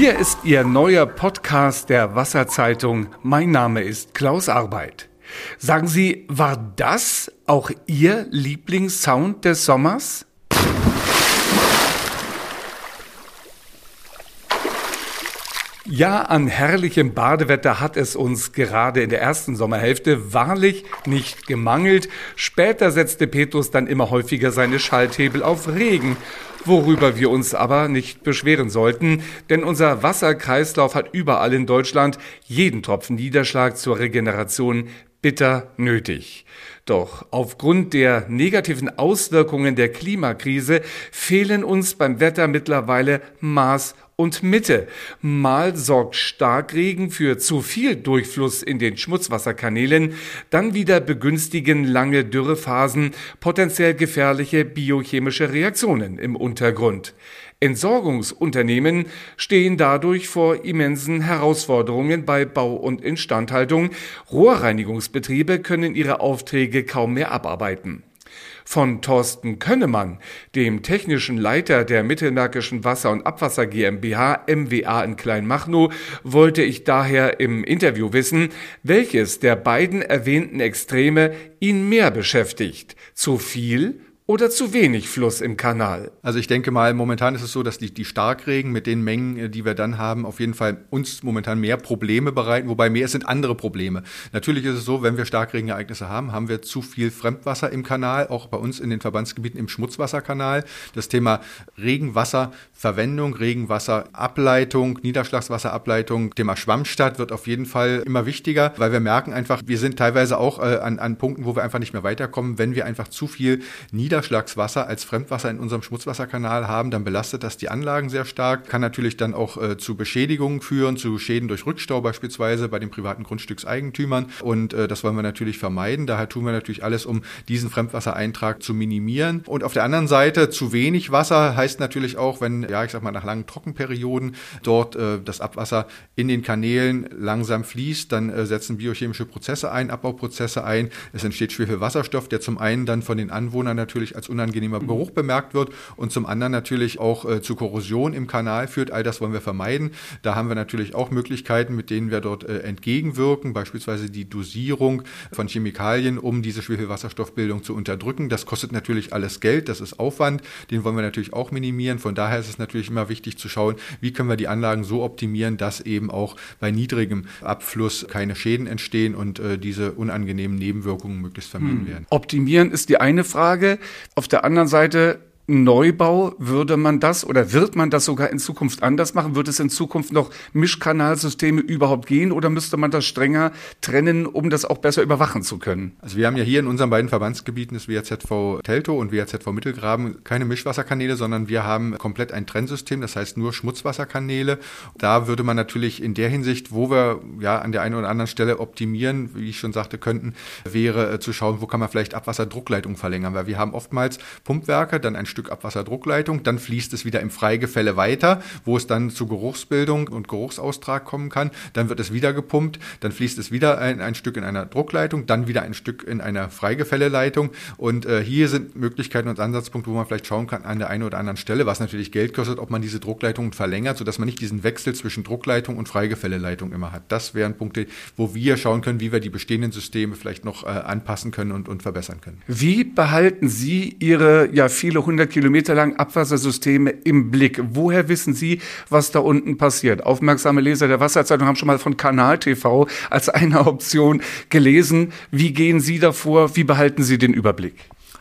Hier ist Ihr neuer Podcast der Wasserzeitung. Mein Name ist Klaus Arbeit. Sagen Sie, war das auch Ihr Lieblingssound des Sommers? Ja, an herrlichem Badewetter hat es uns gerade in der ersten Sommerhälfte wahrlich nicht gemangelt. Später setzte Petrus dann immer häufiger seine Schalthebel auf Regen, worüber wir uns aber nicht beschweren sollten, denn unser Wasserkreislauf hat überall in Deutschland jeden Tropfen Niederschlag zur Regeneration bitter nötig. Doch aufgrund der negativen Auswirkungen der Klimakrise fehlen uns beim Wetter mittlerweile Maß und Mitte. Mal sorgt Starkregen für zu viel Durchfluss in den Schmutzwasserkanälen, dann wieder begünstigen lange Dürrephasen potenziell gefährliche biochemische Reaktionen im Untergrund. Entsorgungsunternehmen stehen dadurch vor immensen Herausforderungen bei Bau und Instandhaltung. Rohrreinigungsbetriebe können ihre Aufträge kaum mehr abarbeiten von Thorsten Könnemann, dem technischen Leiter der Mittelmärkischen Wasser- und Abwasser GmbH MWA in Kleinmachnow, wollte ich daher im Interview wissen, welches der beiden erwähnten Extreme ihn mehr beschäftigt. Zu viel oder zu wenig Fluss im Kanal? Also ich denke mal, momentan ist es so, dass die, die Starkregen mit den Mengen, äh, die wir dann haben, auf jeden Fall uns momentan mehr Probleme bereiten, wobei mehr sind andere Probleme. Natürlich ist es so, wenn wir Starkregenereignisse haben, haben wir zu viel Fremdwasser im Kanal, auch bei uns in den Verbandsgebieten im Schmutzwasserkanal. Das Thema Regenwasserverwendung, Regenwasserableitung, Niederschlagswasserableitung, Thema Schwammstadt wird auf jeden Fall immer wichtiger, weil wir merken einfach, wir sind teilweise auch äh, an, an Punkten, wo wir einfach nicht mehr weiterkommen, wenn wir einfach zu viel Niederschlagswasser Niederschlagswasser als Fremdwasser in unserem Schmutzwasserkanal haben, dann belastet das die Anlagen sehr stark, kann natürlich dann auch äh, zu Beschädigungen führen, zu Schäden durch Rückstau beispielsweise bei den privaten Grundstückseigentümern. Und äh, das wollen wir natürlich vermeiden. Daher tun wir natürlich alles, um diesen Fremdwassereintrag zu minimieren. Und auf der anderen Seite zu wenig Wasser heißt natürlich auch, wenn, ja, ich sag mal, nach langen Trockenperioden dort äh, das Abwasser in den Kanälen langsam fließt, dann äh, setzen biochemische Prozesse ein, Abbauprozesse ein. Es entsteht Schwefelwasserstoff, der zum einen dann von den Anwohnern natürlich natürlich als unangenehmer Geruch bemerkt wird und zum anderen natürlich auch äh, zu Korrosion im Kanal führt. All das wollen wir vermeiden. Da haben wir natürlich auch Möglichkeiten, mit denen wir dort äh, entgegenwirken, beispielsweise die Dosierung von Chemikalien, um diese Schwefelwasserstoffbildung zu unterdrücken. Das kostet natürlich alles Geld, das ist Aufwand, den wollen wir natürlich auch minimieren. Von daher ist es natürlich immer wichtig zu schauen, wie können wir die Anlagen so optimieren, dass eben auch bei niedrigem Abfluss keine Schäden entstehen und äh, diese unangenehmen Nebenwirkungen möglichst vermieden hm. werden. Optimieren ist die eine Frage. Auf der anderen Seite Neubau würde man das oder wird man das sogar in Zukunft anders machen? Wird es in Zukunft noch Mischkanalsysteme überhaupt gehen oder müsste man das strenger trennen, um das auch besser überwachen zu können? Also wir haben ja hier in unseren beiden Verbandsgebieten, das WHZV Telto und WHZV Mittelgraben, keine Mischwasserkanäle, sondern wir haben komplett ein Trennsystem, das heißt nur Schmutzwasserkanäle. Da würde man natürlich in der Hinsicht, wo wir ja an der einen oder anderen Stelle optimieren, wie ich schon sagte, könnten, wäre äh, zu schauen, wo kann man vielleicht Abwasserdruckleitung verlängern, weil wir haben oftmals Pumpwerke, dann ein Stück Abwasserdruckleitung, dann fließt es wieder im Freigefälle weiter, wo es dann zu Geruchsbildung und Geruchsaustrag kommen kann. Dann wird es wieder gepumpt, dann fließt es wieder ein, ein Stück in einer Druckleitung, dann wieder ein Stück in einer Freigefälleleitung. Und äh, hier sind Möglichkeiten und Ansatzpunkte, wo man vielleicht schauen kann an der einen oder anderen Stelle, was natürlich Geld kostet, ob man diese Druckleitungen verlängert, sodass man nicht diesen Wechsel zwischen Druckleitung und Freigefälleleitung immer hat. Das wären Punkte, wo wir schauen können, wie wir die bestehenden Systeme vielleicht noch äh, anpassen können und, und verbessern können. Wie behalten Sie Ihre ja viele hundert 100 Kilometer lang Abwassersysteme im Blick. Woher wissen Sie, was da unten passiert? Aufmerksame Leser der Wasserzeitung haben schon mal von Kanal TV als eine Option gelesen. Wie gehen Sie davor? Wie behalten Sie den Überblick?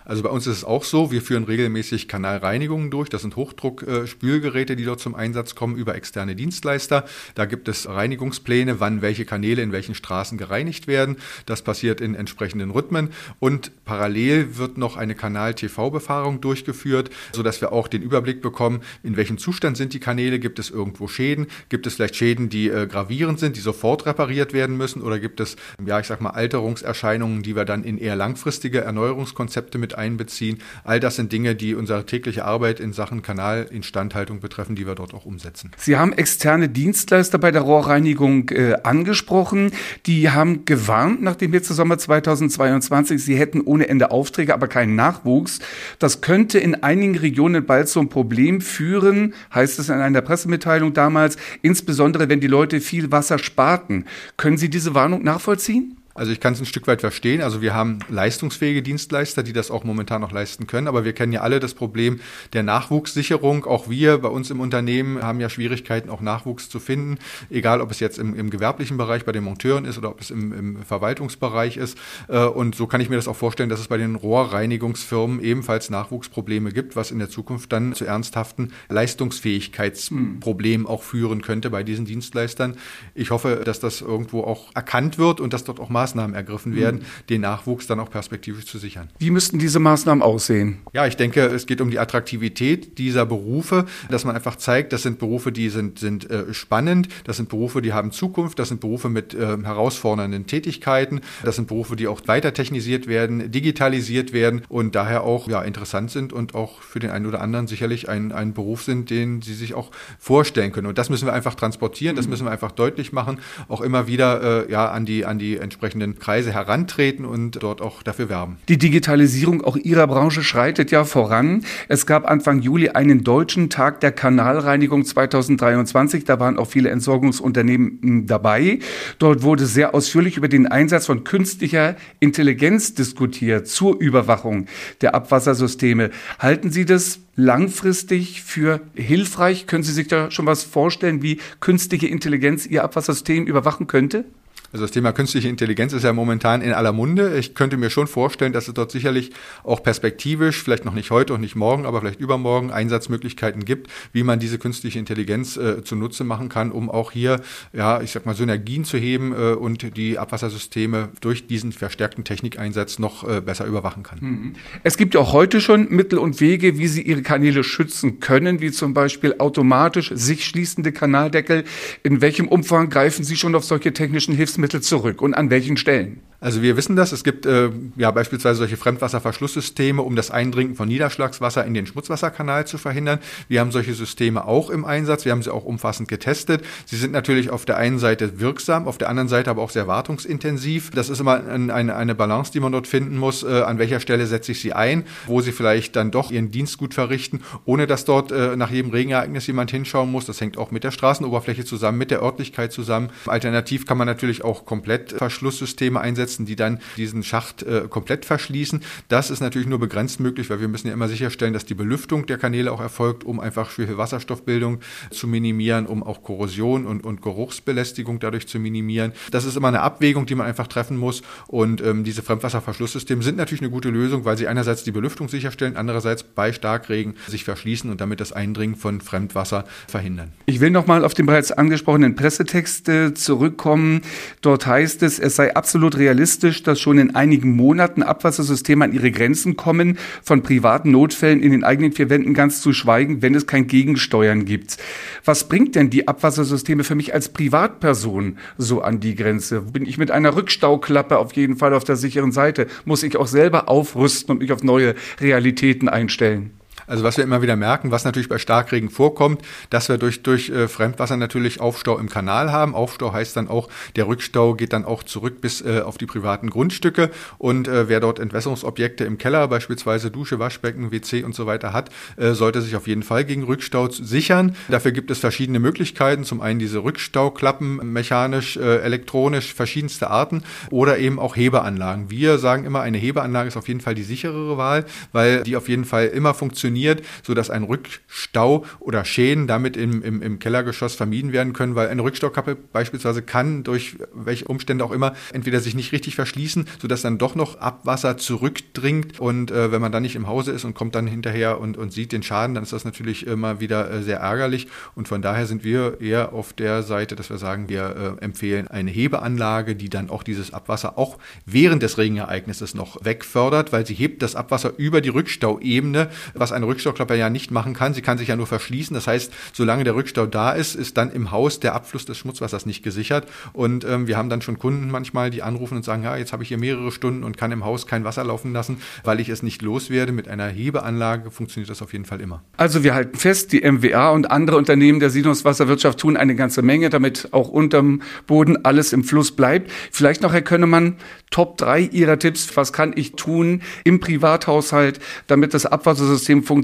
Also bei uns ist es auch so, wir führen regelmäßig Kanalreinigungen durch. Das sind Hochdruckspülgeräte, die dort zum Einsatz kommen über externe Dienstleister. Da gibt es Reinigungspläne, wann welche Kanäle in welchen Straßen gereinigt werden. Das passiert in entsprechenden Rhythmen. Und parallel wird noch eine Kanal-TV-Befahrung durchgeführt, sodass wir auch den Überblick bekommen, in welchem Zustand sind die Kanäle, gibt es irgendwo Schäden, gibt es vielleicht Schäden, die äh, gravierend sind, die sofort repariert werden müssen oder gibt es, ja, ich sag mal, Alterungserscheinungen, die wir dann in eher langfristige Erneuerungskonzepte mit einbeziehen. All das sind Dinge, die unsere tägliche Arbeit in Sachen Kanalinstandhaltung betreffen, die wir dort auch umsetzen. Sie haben externe Dienstleister bei der Rohrreinigung äh, angesprochen. Die haben gewarnt nach dem Hitzesommer 2022, sie hätten ohne Ende Aufträge, aber keinen Nachwuchs. Das könnte in einigen Regionen bald zum Problem führen, heißt es in einer Pressemitteilung damals, insbesondere wenn die Leute viel Wasser sparten. Können Sie diese Warnung nachvollziehen? Also ich kann es ein Stück weit verstehen. Also wir haben leistungsfähige Dienstleister, die das auch momentan noch leisten können. Aber wir kennen ja alle das Problem der Nachwuchssicherung. Auch wir bei uns im Unternehmen haben ja Schwierigkeiten, auch Nachwuchs zu finden. Egal, ob es jetzt im, im gewerblichen Bereich bei den Monteuren ist oder ob es im, im Verwaltungsbereich ist. Äh, und so kann ich mir das auch vorstellen, dass es bei den Rohrreinigungsfirmen ebenfalls Nachwuchsprobleme gibt, was in der Zukunft dann zu ernsthaften Leistungsfähigkeitsproblemen auch führen könnte bei diesen Dienstleistern. Ich hoffe, dass das irgendwo auch erkannt wird und dass dort auch Maßnahmen Maßnahmen ergriffen werden, mhm. den Nachwuchs dann auch perspektivisch zu sichern. Wie müssten diese Maßnahmen aussehen? Ja, ich denke, es geht um die Attraktivität dieser Berufe, dass man einfach zeigt, das sind Berufe, die sind, sind äh, spannend, das sind Berufe, die haben Zukunft, das sind Berufe mit äh, herausfordernden Tätigkeiten, das sind Berufe, die auch weiter technisiert werden, digitalisiert werden und daher auch ja, interessant sind und auch für den einen oder anderen sicherlich ein, ein Beruf sind, den sie sich auch vorstellen können. Und das müssen wir einfach transportieren, das mhm. müssen wir einfach deutlich machen, auch immer wieder äh, ja, an, die, an die entsprechenden entsprechenden Kreise herantreten und dort auch dafür werben. Die Digitalisierung auch Ihrer Branche schreitet ja voran. Es gab Anfang Juli einen deutschen Tag der Kanalreinigung 2023. Da waren auch viele Entsorgungsunternehmen hm, dabei. Dort wurde sehr ausführlich über den Einsatz von künstlicher Intelligenz diskutiert zur Überwachung der Abwassersysteme. Halten Sie das langfristig für hilfreich? Können Sie sich da schon was vorstellen, wie künstliche Intelligenz Ihr Abwassersystem überwachen könnte? Also das Thema künstliche Intelligenz ist ja momentan in aller Munde. Ich könnte mir schon vorstellen, dass es dort sicherlich auch perspektivisch, vielleicht noch nicht heute und nicht morgen, aber vielleicht übermorgen Einsatzmöglichkeiten gibt, wie man diese künstliche Intelligenz äh, zunutze machen kann, um auch hier, ja, ich sag mal, Synergien zu heben äh, und die Abwassersysteme durch diesen verstärkten Technikeinsatz noch äh, besser überwachen kann. Mhm. Es gibt ja auch heute schon Mittel und Wege, wie Sie Ihre Kanäle schützen können, wie zum Beispiel automatisch sich schließende Kanaldeckel. In welchem Umfang greifen Sie schon auf solche technischen Hilfsmittel? Hilfsmittel zurück und an welchen Stellen? Also wir wissen das. Es gibt äh, ja beispielsweise solche Fremdwasserverschlusssysteme, um das Eindringen von Niederschlagswasser in den Schmutzwasserkanal zu verhindern. Wir haben solche Systeme auch im Einsatz. Wir haben sie auch umfassend getestet. Sie sind natürlich auf der einen Seite wirksam, auf der anderen Seite aber auch sehr wartungsintensiv. Das ist immer ein, eine, eine Balance, die man dort finden muss. Äh, an welcher Stelle setze ich sie ein, wo sie vielleicht dann doch ihren Dienst gut verrichten, ohne dass dort äh, nach jedem Regenereignis jemand hinschauen muss. Das hängt auch mit der Straßenoberfläche zusammen, mit der Örtlichkeit zusammen. Alternativ kann man natürlich auch komplett Verschlusssysteme einsetzen einsetzen, die dann diesen Schacht äh, komplett verschließen. Das ist natürlich nur begrenzt möglich, weil wir müssen ja immer sicherstellen, dass die Belüftung der Kanäle auch erfolgt, um einfach schwere Wasserstoffbildung zu minimieren, um auch Korrosion und, und Geruchsbelästigung dadurch zu minimieren. Das ist immer eine Abwägung, die man einfach treffen muss. Und ähm, diese Fremdwasserverschlusssysteme sind natürlich eine gute Lösung, weil sie einerseits die Belüftung sicherstellen, andererseits bei Starkregen sich verschließen und damit das Eindringen von Fremdwasser verhindern. Ich will nochmal auf den bereits angesprochenen Pressetext äh, zurückkommen. Dort heißt es, es sei absolut realistisch, realistisch, dass schon in einigen Monaten Abwassersysteme an ihre Grenzen kommen, von privaten Notfällen in den eigenen vier Wänden ganz zu schweigen, wenn es kein Gegensteuern gibt. Was bringt denn die Abwassersysteme für mich als Privatperson so an die Grenze? Bin ich mit einer Rückstauklappe auf jeden Fall auf der sicheren Seite? Muss ich auch selber aufrüsten und mich auf neue Realitäten einstellen? Also was wir immer wieder merken, was natürlich bei Starkregen vorkommt, dass wir durch, durch äh, Fremdwasser natürlich Aufstau im Kanal haben. Aufstau heißt dann auch, der Rückstau geht dann auch zurück bis äh, auf die privaten Grundstücke. Und äh, wer dort Entwässerungsobjekte im Keller, beispielsweise Dusche, Waschbecken, WC und so weiter hat, äh, sollte sich auf jeden Fall gegen Rückstau sichern. Dafür gibt es verschiedene Möglichkeiten. Zum einen diese Rückstauklappen, mechanisch, äh, elektronisch, verschiedenste Arten oder eben auch Hebeanlagen. Wir sagen immer, eine Hebeanlage ist auf jeden Fall die sicherere Wahl, weil die auf jeden Fall immer funktioniert funktioniert, sodass ein Rückstau oder Schäden damit im, im, im Kellergeschoss vermieden werden können, weil eine Rückstaukappe beispielsweise kann durch welche Umstände auch immer entweder sich nicht richtig verschließen, sodass dann doch noch Abwasser zurückdringt. Und äh, wenn man dann nicht im Hause ist und kommt dann hinterher und, und sieht den Schaden, dann ist das natürlich immer wieder äh, sehr ärgerlich. Und von daher sind wir eher auf der Seite, dass wir sagen, wir äh, empfehlen eine Hebeanlage, die dann auch dieses Abwasser auch während des Regenereignisses noch wegfördert, weil sie hebt das Abwasser über die Rückstauebene, was eine Rückstauklappe ja nicht machen kann. Sie kann sich ja nur verschließen. Das heißt, solange der Rückstau da ist, ist dann im Haus der Abfluss des Schmutzwassers nicht gesichert. Und ähm, wir haben dann schon Kunden manchmal, die anrufen und sagen, ja, jetzt habe ich hier mehrere Stunden und kann im Haus kein Wasser laufen lassen, weil ich es nicht loswerde. Mit einer Hebeanlage funktioniert das auf jeden Fall immer. Also wir halten fest, die MWA und andere Unternehmen der Siedlungswasserwirtschaft tun eine ganze Menge, damit auch unterm Boden alles im Fluss bleibt. Vielleicht noch, Herr Könnemann, Top 3 Ihrer Tipps. Was kann ich tun im Privathaushalt, damit das Abwassersystem funktioniert?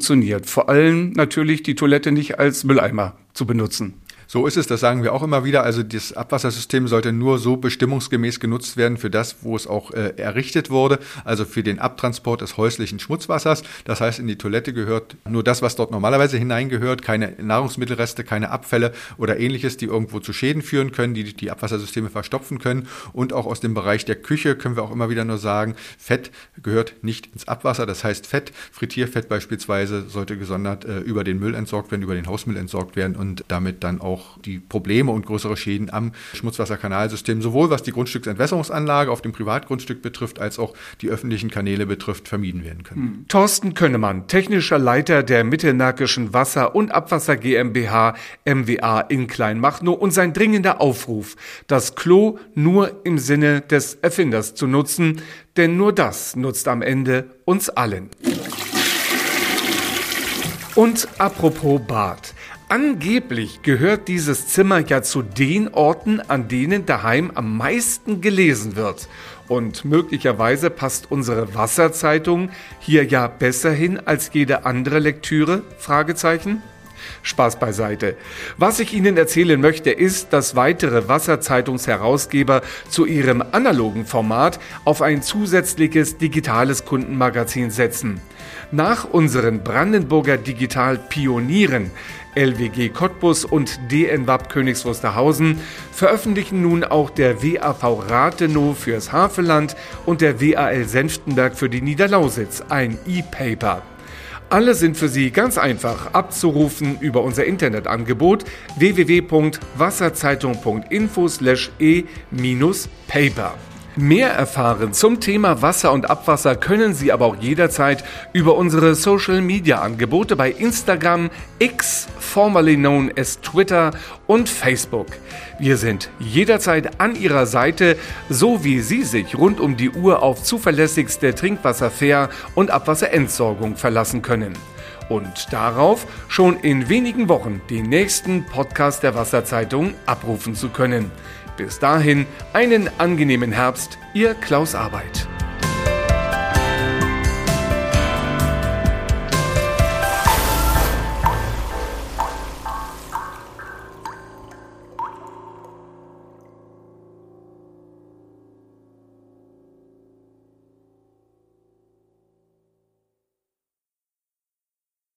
Vor allem natürlich die Toilette nicht als Mülleimer zu benutzen. So ist es, das sagen wir auch immer wieder. Also das Abwassersystem sollte nur so bestimmungsgemäß genutzt werden für das, wo es auch äh, errichtet wurde, also für den Abtransport des häuslichen Schmutzwassers. Das heißt, in die Toilette gehört nur das, was dort normalerweise hineingehört, keine Nahrungsmittelreste, keine Abfälle oder ähnliches, die irgendwo zu Schäden führen können, die die Abwassersysteme verstopfen können. Und auch aus dem Bereich der Küche können wir auch immer wieder nur sagen, Fett gehört nicht ins Abwasser. Das heißt, Fett, Frittierfett beispielsweise, sollte gesondert äh, über den Müll entsorgt werden, über den Hausmüll entsorgt werden und damit dann auch auch die Probleme und größere Schäden am Schmutzwasserkanalsystem, sowohl was die Grundstücksentwässerungsanlage auf dem Privatgrundstück betrifft, als auch die öffentlichen Kanäle betrifft, vermieden werden können. Hm. Thorsten Könnemann, technischer Leiter der Mittelmärkischen Wasser- und Abwasser GmbH MWA in Kleinmachnow und sein dringender Aufruf, das Klo nur im Sinne des Erfinders zu nutzen, denn nur das nutzt am Ende uns allen. Und apropos Bad. Angeblich gehört dieses Zimmer ja zu den Orten, an denen daheim am meisten gelesen wird. Und möglicherweise passt unsere Wasserzeitung hier ja besser hin als jede andere Lektüre? Fragezeichen. Spaß beiseite. Was ich Ihnen erzählen möchte, ist, dass weitere Wasserzeitungsherausgeber zu ihrem analogen Format auf ein zusätzliches digitales Kundenmagazin setzen. Nach unseren Brandenburger Digital-Pionieren LWG Cottbus und DNWAP Königs Wusterhausen veröffentlichen nun auch der WAV Rathenow fürs Havelland und der WAL Senftenberg für die Niederlausitz ein E-Paper. Alle sind für Sie ganz einfach abzurufen über unser Internetangebot www.wasserzeitung.info/e-paper. Mehr erfahren zum Thema Wasser und Abwasser können Sie aber auch jederzeit über unsere Social Media Angebote bei Instagram, X, formerly known as Twitter und Facebook. Wir sind jederzeit an Ihrer Seite, so wie Sie sich rund um die Uhr auf zuverlässigste Trinkwasserfair und Abwasserentsorgung verlassen können. Und darauf schon in wenigen Wochen den nächsten Podcast der Wasserzeitung abrufen zu können. Bis dahin einen angenehmen Herbst, Ihr Klaus Arbeit.